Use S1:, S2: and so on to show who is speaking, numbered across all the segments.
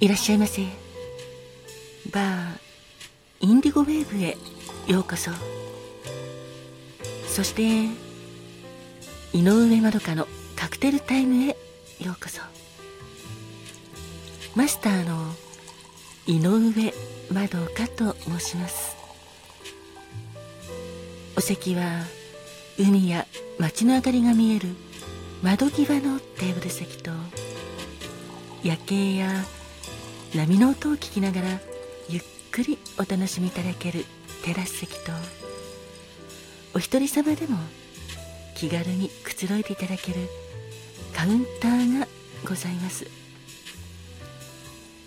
S1: いらっしゃいませ。バーインディゴウェーブへようこそ。そして井上まどかのカクテルタイムへようこそ。マスターの井上まどかと申します。お席は海や街の明かりが見える窓際のテーブル席と夜景や波の音を聞きながらゆっくりお楽しみいただけるテラス席とお一人様でも気軽にくつろいでいただけるカウンターがございます。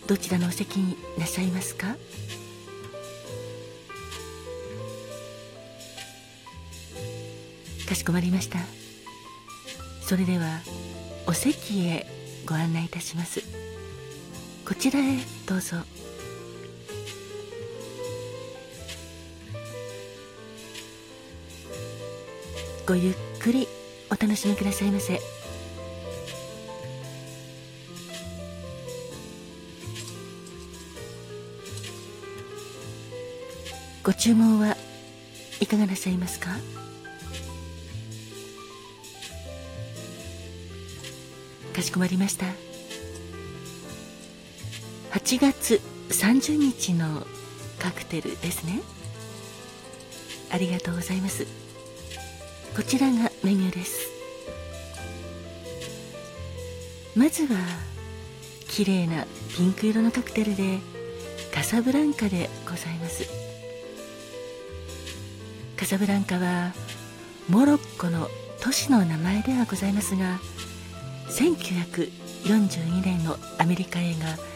S1: どちらのお席になさいますか？かしこまりました。それではお席へご案内いたします。こちらへどうぞ。ごゆっくりお楽しみくださいませ。ご注文はいかがなさいますか？かしこまりました。8月30日のカクテルですね。ありがとうございます。こちらがメニューです。まずは綺麗なピンク色のカクテルでカサブランカでございます。カサブランカはモロッコの都市の名前ではございますが1942年のアメリカ映画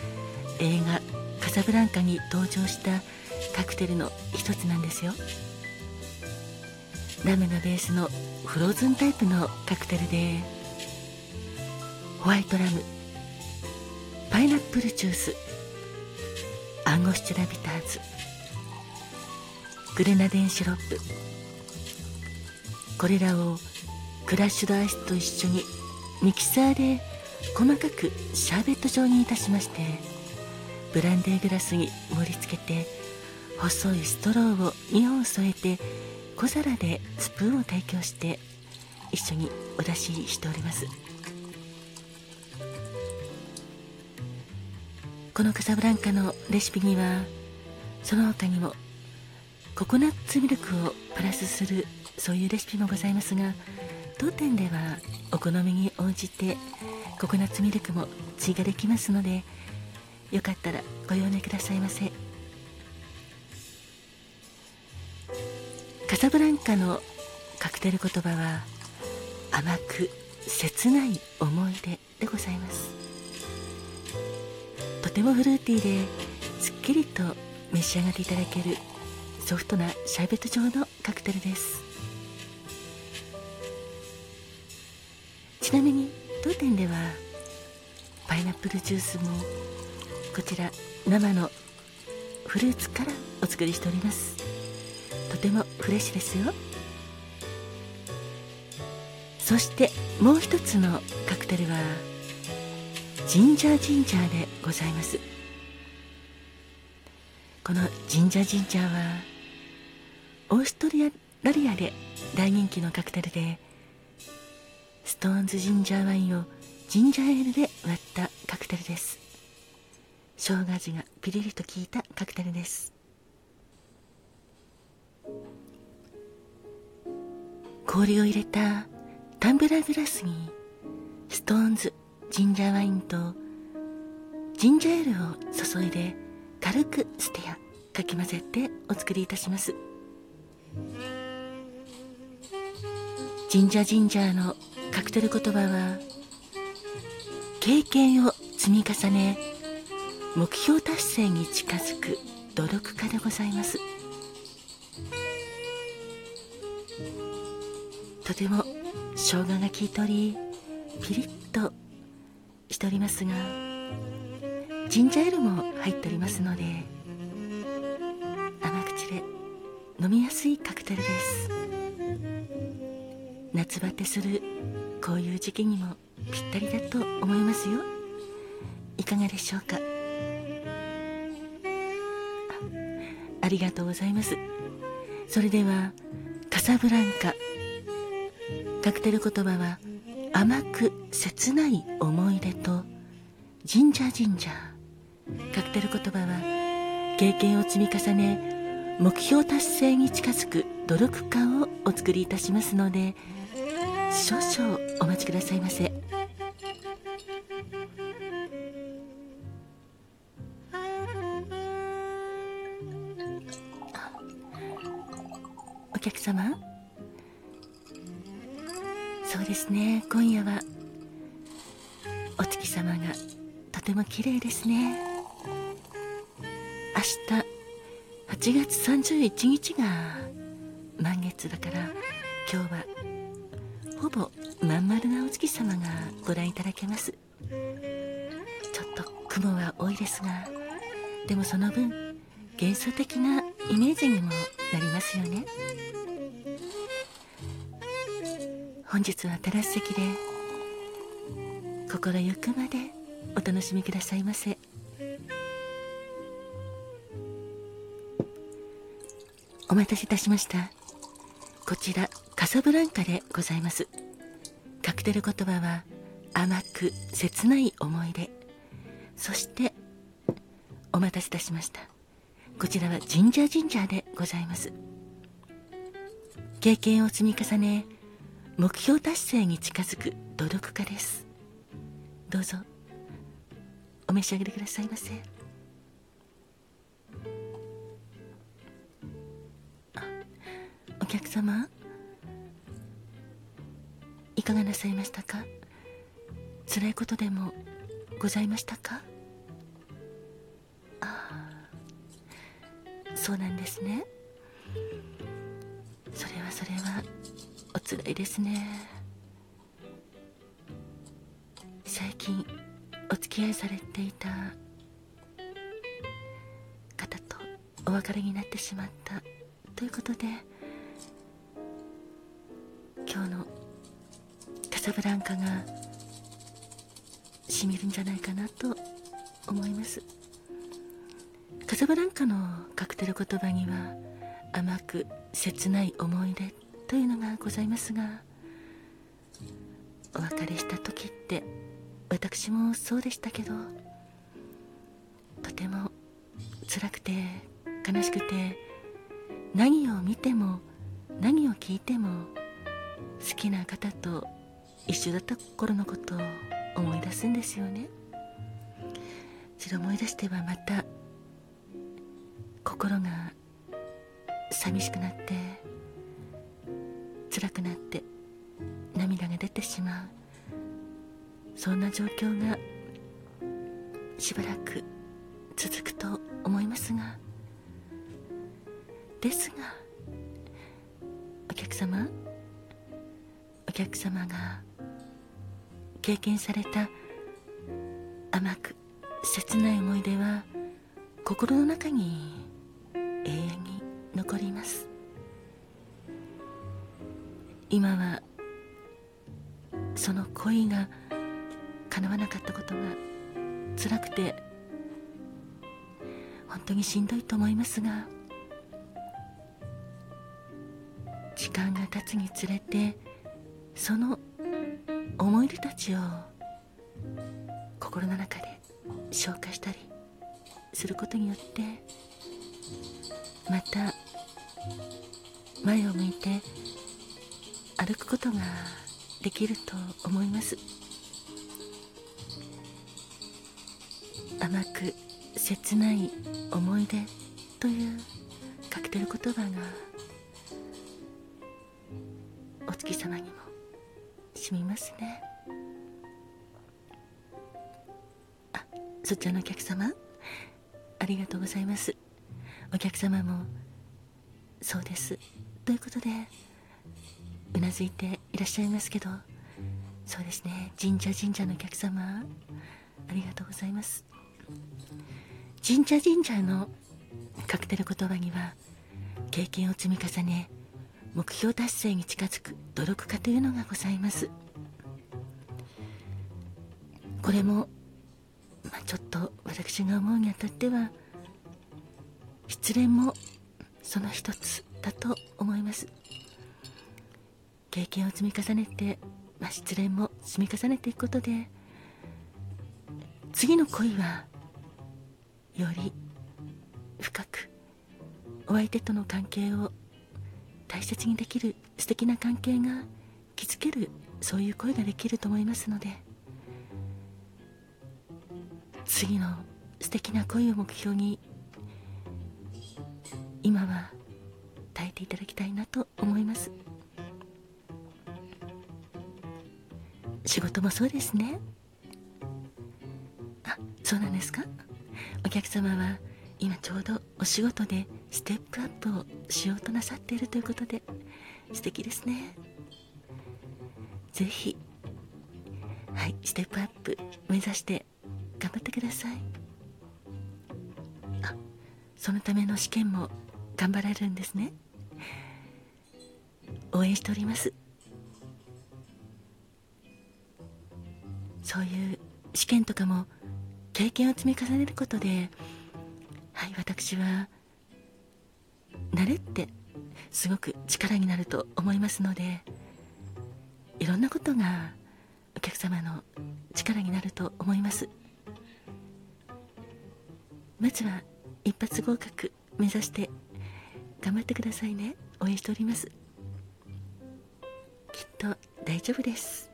S1: 映画「カサブランカ」に登場したカクテルの一つなんですよ。ラムのベースのフローズンタイプのカクテルでホワイトラムパイナップルジュースアンゴスチュラビターズグレナデンシロップこれらをクラッシュドアイスと一緒にミキサーで細かくシャーベット状にいたしましてブランデーグラスに盛り付けて細いストローを2本添えて小皿でスプーンを提供して一緒にお出ししております。このカサブランカのレシピにはその他にもココナッツミルクをプラスするそういうレシピもございますが当店ではお好みに応じてココナッツミルクも追加できますのでよかったらご用命くださいませ。カサブランカのカクテル言葉は甘く切ない思い出でございます。とてもフルーティーですっきりと召し上がっていただけるソフトなシャーベット状のカクテルです。ちなみに当店ではパイナップルジュースもこちら生のフルーツからお作りしております。とてもフレッシュですよ。そしてもう一つのカクテルはジンジャージンジャーでございます。このジンジャージンジャーはオーストラリアで大人気のカクテルでストーンズジンジャーワインをジンジャーエールで割ったカクテルです。生姜味がピリリと効いたカクテルです。氷を入れたタンブラーグラスにストーンズジンジャーワインとジンジャーエールを注いで軽くステアかき混ぜてお作りいたします。ジンジャージンジャーのカクテル言葉は経験を積み重ね目標達成に近づく努力家でございます。とても生姜が効いておりピリッとしておりますがジンジャーエールも入っておりますので甘口で飲みやすいカクテルです。夏バテするこういう時期にもぴったりだと思いますよ。いかがでしょうか？ありがとうございます。それではカサブランカ。カクテル言葉は甘く切ない思い出とジンジャージンジャ。ーカクテル言葉は経験を積み重ね目標達成に近づく努力家をお作りいたしますので少々お待ちくださいませ。お客様？そうですね。今夜はお月様がとても綺麗ですね。明日8月31日が満月だから今日はほぼまん丸なお月様がご覧いただけます。ちょっと雲は多いですがでもその分幻想的なイメージにもなりますよね。本日はテラス席で心ゆくまでお楽しみくださいませ。お待たせいたしました。こちらカサブランカでございます。カクテル言葉は甘く切ない思い出。そしてお待たせいたしました。こちらはジンジャージンジャーでございます。経験を積み重ね目標達成に近づく努力家です。どうぞお召し上がりくださいませ。お客様いかがなさいましたか？辛いことでもございましたか？そうなんですね。それはそれはおつらいですね。最近お付き合いされていた方とお別れになってしまったということで今日のカサブランカがしみるんじゃないかなと思います。カサブランカのカクテル言葉には甘く切ない思い出というのがございますがお別れした時って私もそうでしたけどとても辛くて悲しくて何を見ても何を聞いても好きな方と一緒だった頃のことを思い出すんですよね。それ思い出してはまた心が寂しくなって辛くなって涙が出てしまう。そんな状況がしばらく続くと思いますがですがお客様お客様が経験された甘く切ない思い出は心の中に残ります。今はその恋が叶わなかったことが辛くて本当にしんどいと思いますが時間が経つにつれてその思い出たちを心の中で消化したりすることによってまた前を向いて歩くことができると思います。甘く切ない思い出というカクテル言葉がお月様にも染みますね。あそちらのお客様ありがとうございます。お客様もそうです。ということでうなずいていらっしゃいますけどそうですね。神社神社のお客様ありがとうございます。神社神社のカクテル言葉には経験を積み重ね目標達成に近づく努力家というのがございます。これも、まあ、ちょっと私が思うにあたっては失恋もその一つ。だと思います。経験を積み重ねて、まあ、失恋も積み重ねていくことで次の恋はより深くお相手との関係を大切にできる素敵な関係が築けるそういう恋ができると思いますので次の素敵な恋を目標に今はていただきたいなと思います。仕事もそうですね。あそうなんですか？お客様は今ちょうどお仕事でステップアップをしようとなさっているということで素敵ですね。ぜひはいステップアップ目指して頑張ってください。あそのための試験も頑張られるんですね。応援しております。そういう試験とかも経験を積み重ねることではい私は慣れってすごく力になると思いますのでいろんなことがお客様の力になると思います。まずは一発合格目指して頑張ってくださいね。応援しております。と大丈夫です。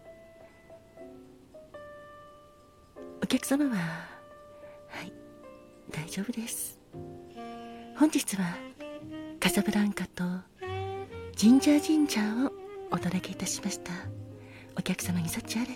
S1: お客様ははい大丈夫です。本日はカサブランカとジンジャージンジャーをお届けいたしました。お客様に幸あれ。